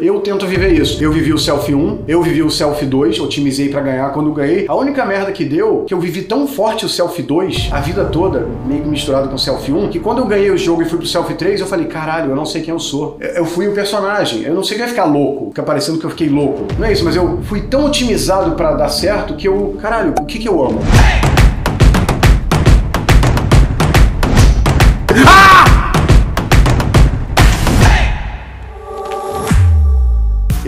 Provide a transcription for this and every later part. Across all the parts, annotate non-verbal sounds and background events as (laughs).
Eu tento viver isso. Eu vivi o Selfie 1, eu vivi o Selfie 2, otimizei pra ganhar quando ganhei. A única merda que deu, que eu vivi tão forte o Selfie 2, a vida toda, meio que misturado com o Selfie 1, que quando eu ganhei o jogo e fui pro Selfie 3, eu falei, caralho, eu não sei quem eu sou. Eu fui o personagem. Eu não sei quem vai ficar louco, fica parecendo que eu fiquei louco. Não é isso, mas eu fui tão otimizado para dar certo que eu, caralho, o que que eu amo?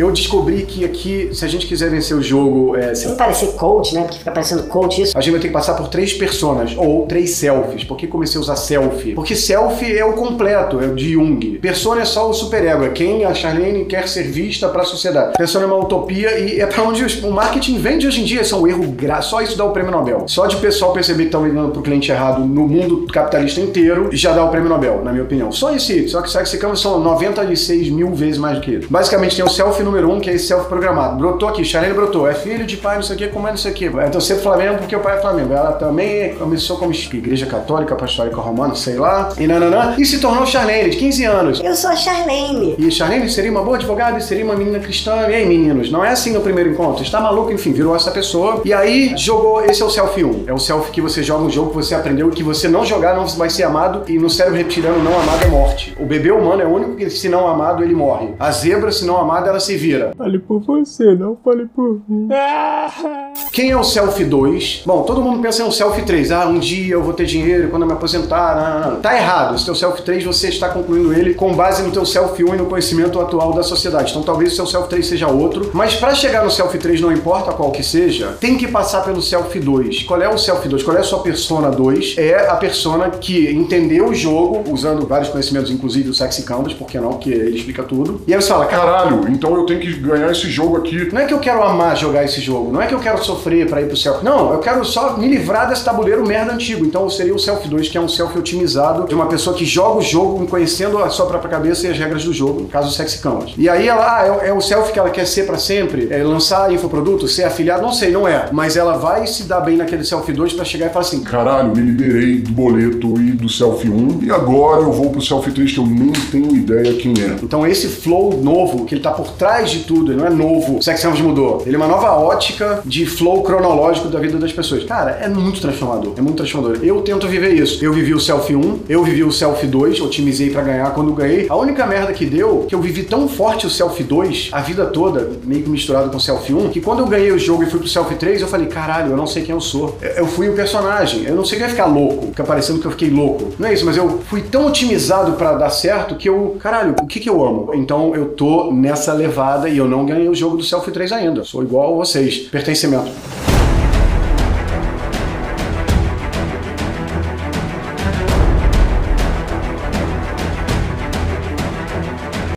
Eu descobri que aqui, se a gente quiser vencer o jogo. É, Sem parecer coach, né? Porque fica parecendo coach isso. A gente vai ter que passar por três personas, ou três selfies. Por que comecei a usar selfie? Porque selfie é o completo, é o de Jung. Persona é só o superego, é quem a Charlene quer ser vista para a sociedade. Persona é uma utopia e é para onde o marketing vende hoje em dia. Isso é um erro gra... Só isso dá o prêmio Nobel. Só de pessoal perceber que estão vendendo pro cliente errado no mundo capitalista inteiro, já dá o prêmio Nobel, na minha opinião. Só esse, só que Sexy Canvas são 96 mil vezes mais do que isso. Basicamente tem o selfie número um, que é esse self-programado. Brotou aqui, Charlene brotou, é filho de pai, não sei o que, como é não sei o que. Então sempre Flamengo porque o pai é Flamengo. Ela também começou como igreja católica, apostólica romana, sei lá, e nananã, e se tornou Charlene, de 15 anos. Eu sou a Charlene. E Charlene seria uma boa advogada seria uma menina cristã. E aí, meninos, não é assim no primeiro encontro. Está maluco, enfim, virou essa pessoa. E aí jogou, esse é o selfie 1. É o selfie que você joga um jogo que você aprendeu que você não jogar não vai ser amado e no cérebro reptiliano não amado é morte. O bebê humano é o único que se não amado ele morre. A zebra, se não amada, ela se vira. Fale por você, não fale por mim. (laughs) Quem é o Selfie 2? Bom, todo mundo pensa no Selfie 3. Ah, um dia eu vou ter dinheiro quando eu me aposentar. Não, não, não. Tá errado. Esse teu Selfie 3 você está concluindo ele com base no teu Selfie 1 e no conhecimento atual da sociedade. Então talvez o seu Selfie 3 seja outro. Mas para chegar no Selfie 3, não importa qual que seja, tem que passar pelo Selfie 2. Qual é o Selfie 2? Qual é a sua persona 2? É a persona que entendeu o jogo, usando vários conhecimentos, inclusive o Sexy Canvas, por que não? Porque ele explica tudo. E aí você fala, caralho, então eu tenho que ganhar esse jogo aqui. Não é que eu quero amar jogar esse jogo, não é que eu quero sofrer para ir pro selfie. Não, eu quero só me livrar desse tabuleiro merda antigo. Então seria o Selfie 2, que é um selfie otimizado de uma pessoa que joga o jogo conhecendo a sua própria cabeça e as regras do jogo, no caso Sexy Canvas. E aí ela, ah, é, é o selfie que ela quer ser para sempre, é lançar infoproduto, ser afiliado, não sei, não é. Mas ela vai se dar bem naquele Selfie 2 para chegar e falar assim: Caralho, me liberei do boleto e do Selfie 1 e agora eu vou pro Selfie 3 que eu nem tenho ideia quem é. Então esse flow novo, que ele tá por trás de tudo, ele não é novo, o Sexy Canvas mudou. Ele é uma nova ótica de flow cronológico da vida das pessoas. Cara, é muito transformador. É muito transformador. Eu tento viver isso. Eu vivi o Selfie 1, eu vivi o Selfie 2, otimizei para ganhar quando ganhei. A única merda que deu, que eu vivi tão forte o Selfie 2, a vida toda, meio que misturado com o Selfie 1, que quando eu ganhei o jogo e fui pro Selfie 3, eu falei, caralho, eu não sei quem eu sou. Eu fui o personagem. Eu não sei quem vai ficar louco, fica parecendo que eu fiquei louco. Não é isso, mas eu fui tão otimizado para dar certo que eu, caralho, o que que eu amo? Então eu tô nessa levada e eu não ganhei o jogo do Selfie 3 ainda. Sou igual a vocês. Pertencimento.